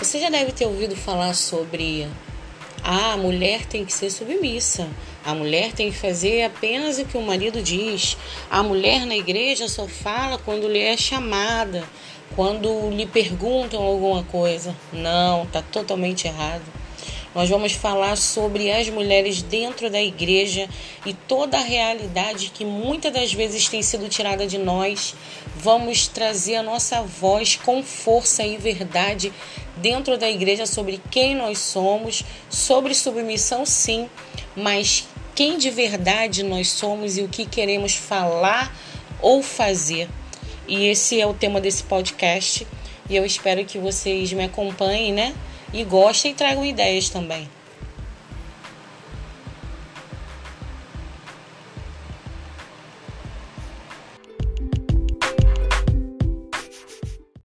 Você já deve ter ouvido falar sobre ah, a mulher tem que ser submissa. A mulher tem que fazer apenas o que o marido diz. A mulher na igreja só fala quando lhe é chamada, quando lhe perguntam alguma coisa. Não, está totalmente errado. Nós vamos falar sobre as mulheres dentro da igreja e toda a realidade que muitas das vezes tem sido tirada de nós. Vamos trazer a nossa voz com força e verdade dentro da igreja sobre quem nós somos, sobre submissão, sim, mas quem de verdade nós somos e o que queremos falar ou fazer. E esse é o tema desse podcast. E eu espero que vocês me acompanhem, né? E gostem e tragam ideias também.